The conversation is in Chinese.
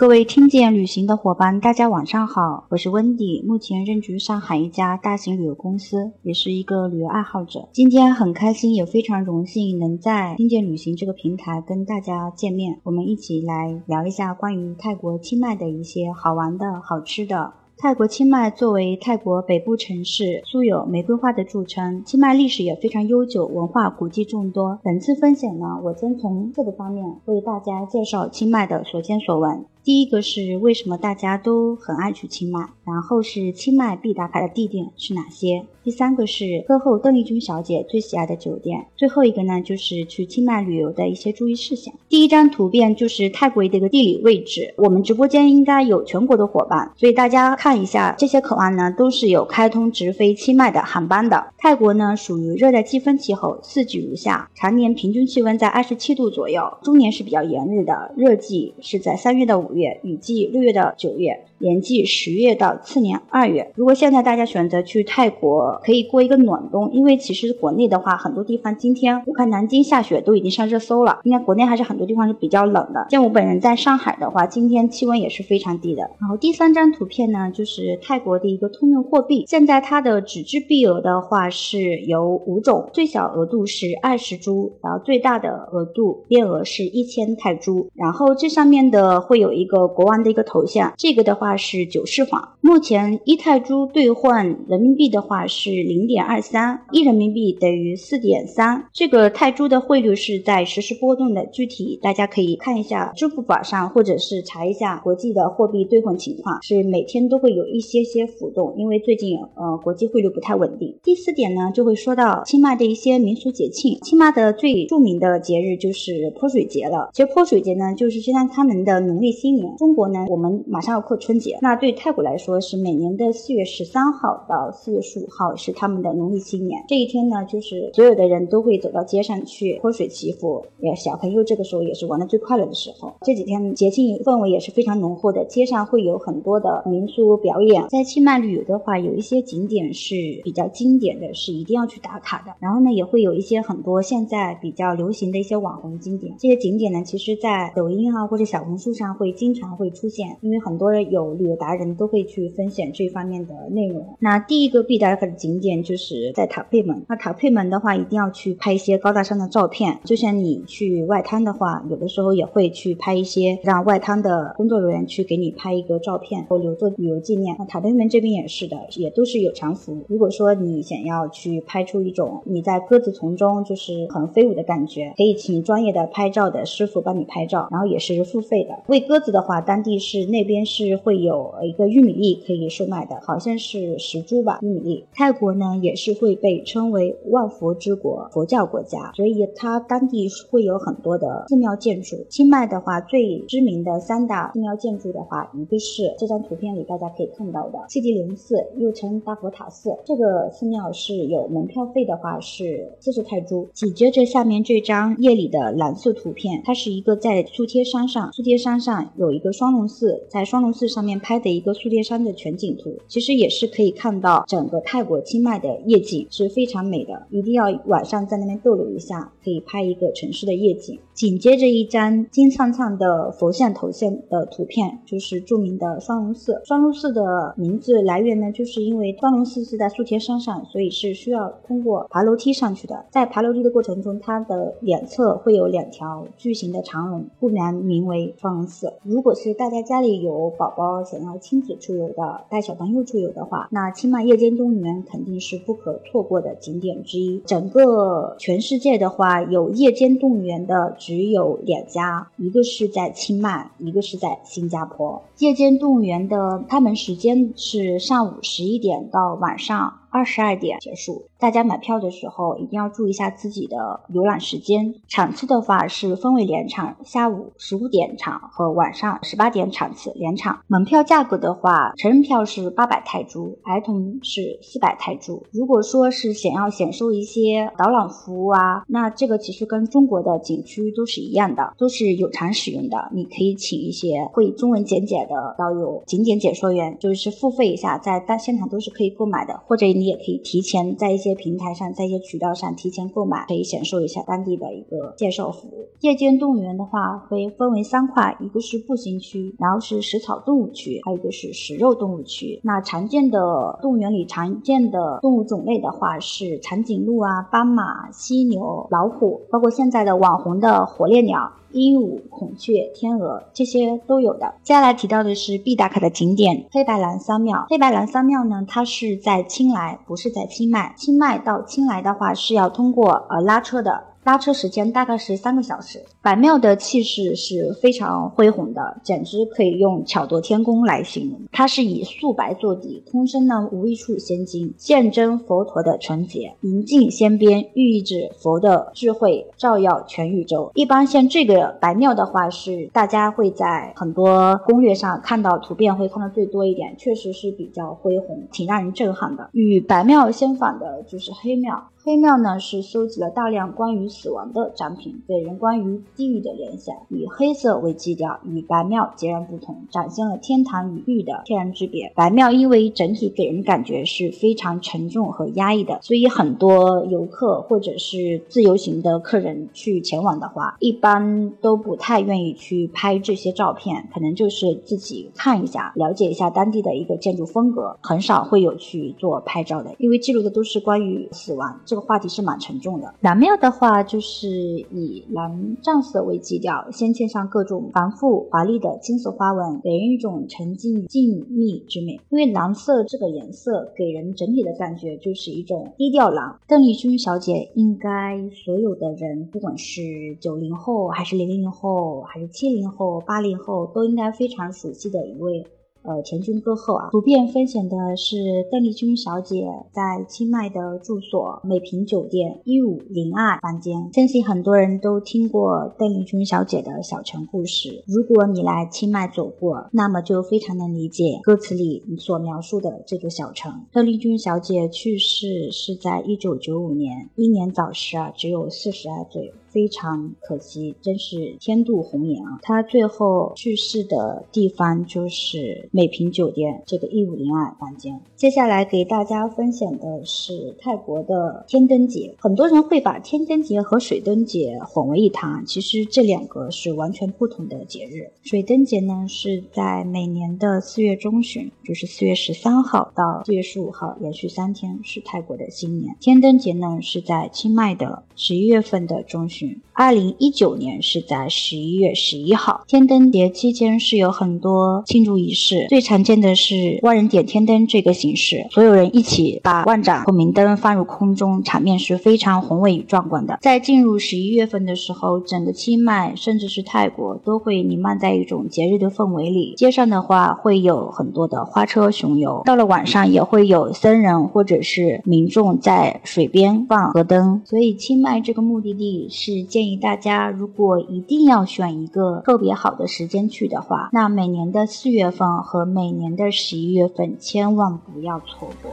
各位听见旅行的伙伴，大家晚上好，我是温迪，目前任职上海一家大型旅游公司，也是一个旅游爱好者。今天很开心，也非常荣幸能在听见旅行这个平台跟大家见面，我们一起来聊一下关于泰国清迈的一些好玩的好吃的。泰国清迈作为泰国北部城市，素有玫瑰花的著称。清迈历史也非常悠久，文化古迹众多。本次分享呢，我将从四个方面为大家介绍清迈的所见所闻。第一个是为什么大家都很爱去清迈，然后是清迈必打卡的地点是哪些？第三个是歌后邓丽君小姐最喜爱的酒店，最后一个呢就是去清迈旅游的一些注意事项。第一张图片就是泰国的一个地理位置，我们直播间应该有全国的伙伴，所以大家看一下这些口岸呢都是有开通直飞清迈的航班的。泰国呢属于热带季风气候，四季如夏，常年平均气温在二十七度左右，中年是比较炎热的，热季是在三月到五月，雨季六月到九月。年季十月到次年二月。如果现在大家选择去泰国，可以过一个暖冬，因为其实国内的话，很多地方今天我看南京下雪都已经上热搜了。应该国内还是很多地方是比较冷的。像我本人在上海的话，今天气温也是非常低的。然后第三张图片呢，就是泰国的一个通用货币。现在它的纸质币额的话是有五种，最小额度是二十铢，然后最大的额度边额是一千泰铢。然后这上面的会有一一个国王的一个头像，这个的话。是九世坊。目前一泰铢兑换人民币的话是零点二三，一人民币等于四点三。这个泰铢的汇率是在实时波动的，具体大家可以看一下支付宝上，或者是查一下国际的货币兑换情况，是每天都会有一些些浮动，因为最近呃国际汇率不太稳定。第四点呢，就会说到清迈的一些民俗节庆。清迈的最著名的节日就是泼水节了。其实泼水节呢，就是相当于他们的农历新年。中国呢，我们马上要过春节。那对泰国来说是每年的四月十三号到四月十五号是他们的农历新年。这一天呢，就是所有的人都会走到街上去泼水祈福，也小朋友这个时候也是玩的最快乐的时候。这几天节庆氛围也是非常浓厚的，街上会有很多的民俗表演。在清迈旅游的话，有一些景点是比较经典的，是一定要去打卡的。然后呢，也会有一些很多现在比较流行的一些网红景点。这些景点呢，其实在抖音啊或者小红书上会经常会出现，因为很多人有。旅游达人都会去分享这方面的内容。那第一个必打卡的景点就是在塔佩门。那塔佩门的话，一定要去拍一些高大上的照片。就像你去外滩的话，有的时候也会去拍一些，让外滩的工作人员去给你拍一个照片，或留作旅游纪念。那塔佩门这边也是的，也都是有常服。如果说你想要去拍出一种你在鸽子丛中就是很飞舞的感觉，可以请专业的拍照的师傅帮你拍照，然后也是付费的。喂鸽子的话，当地是那边是会有。一个玉米粒可以售卖的，好像是十株吧。玉米粒，泰国呢也是会被称为万佛之国，佛教国家，所以它当地会有很多的寺庙建筑。清迈的话，最知名的三大寺庙建筑的话，一个是这张图片里大家可以看到的西吉林寺，又称大佛塔寺。这个寺庙是有门票费的话是四十泰铢。紧接着下面这张夜里的蓝色图片，它是一个在素贴山上，素贴山上有一个双龙寺，在双龙寺上面。拍的一个素贴山的全景图，其实也是可以看到整个泰国清迈的夜景是非常美的，一定要晚上在那边逗留一下，可以拍一个城市的夜景。紧接着一张金灿灿的佛像头像的图片，就是著名的双龙寺。双龙寺的名字来源呢，就是因为双龙寺是在素贴山上，所以是需要通过爬楼梯上去的。在爬楼梯的过程中，它的两侧会有两条巨型的长龙，不然名为双龙寺。如果是大家家里有宝宝想要亲子出游的，带小朋友出游的话，那清迈夜间动物园肯定是不可错过的景点之一。整个全世界的话，有夜间动物园的。只有两家，一个是在清迈，一个是在新加坡。夜间动物园的开门时间是上午十一点到晚上。二十二点结束，大家买票的时候一定要注意一下自己的游览时间。场次的话是分为两场，下午十五点场和晚上十八点场次两场。门票价格的话，成人票是八百泰铢，儿童是四百泰铢。如果说是想要享受一些导览服务啊，那这个其实跟中国的景区都是一样的，都是有偿使用的。你可以请一些会中文讲解的导游、景点解说员，就是付费一下，在当现场都是可以购买的，或者。你也可以提前在一些平台上，在一些渠道上提前购买，可以享受一下当地的一个介绍服务。夜间动物园的话，会分为三块，一个是步行区，然后是食草动物区，还有一个是食肉动物区。那常见的动物园里常见的动物种类的话，是长颈鹿啊、斑马、犀牛、老虎，包括现在的网红的火烈鸟。鹦鹉、孔雀、天鹅这些都有的。接下来提到的是必打卡的景点黑白蓝三庙。黑白蓝三庙呢，它是在清莱，不是在清迈。清迈到清莱的话是要通过呃拉车的。拉车时间大概是三个小时。白庙的气势是非常恢宏的，简直可以用巧夺天工来形容。它是以素白做底，通身呢无一处仙金，见真佛陀的纯洁，银镜仙边，寓意着佛的智慧照耀全宇宙。一般像这个白庙的话，是大家会在很多攻略上看到图片会看到最多一点，确实是比较恢宏，挺让人震撼的。与白庙相反的就是黑庙。黑庙呢是收集了大量关于死亡的展品，给人关于地狱的联想，以黑色为基调，与白庙截然不同，展现了天堂与狱的天然之别。白庙因为整体给人感觉是非常沉重和压抑的，所以很多游客或者是自由行的客人去前往的话，一般都不太愿意去拍这些照片，可能就是自己看一下，了解一下当地的一个建筑风格，很少会有去做拍照的，因为记录的都是关于死亡。这个话题是蛮沉重的。蓝庙的话，就是以蓝藏色为基调，镶嵌上各种繁复华丽的金色花纹，给人一种沉静静谧之美。因为蓝色这个颜色给人整体的感觉就是一种低调蓝。邓丽君小姐应该所有的人，不管是九零后还是零零后，还是七零后、八零后，都应该非常熟悉的一位。呃，田军歌后啊，图片分享的是邓丽君小姐在清迈的住所美平酒店一五零二房间。相信很多人都听过邓丽君小姐的小城故事。如果你来清迈走过，那么就非常能理解歌词里所描述的这座小城。邓丽君小姐去世是在一九九五年，英年早逝啊，只有四十二岁。非常可惜，真是天妒红颜啊！他最后去世的地方就是美平酒店这个一五零二房间。接下来给大家分享的是泰国的天灯节。很多人会把天灯节和水灯节混为一谈，其实这两个是完全不同的节日。水灯节呢是在每年的四月中旬，就是四月十三号到四月十五号，连续三天是泰国的新年。天灯节呢是在清迈的十一月份的中旬。二零一九年是在十一月十一号，天灯节期间是有很多庆祝仪式，最常见的是万人点天灯这个形式，所有人一起把万盏孔明灯放入空中，场面是非常宏伟与壮观的。在进入十一月份的时候，整个清迈甚至是泰国都会弥漫在一种节日的氛围里，街上的话会有很多的花车巡游，到了晚上也会有僧人或者是民众在水边放河灯，所以清迈这个目的地是。是建议大家，如果一定要选一个特别好的时间去的话，那每年的四月份和每年的十一月份千万不要错过。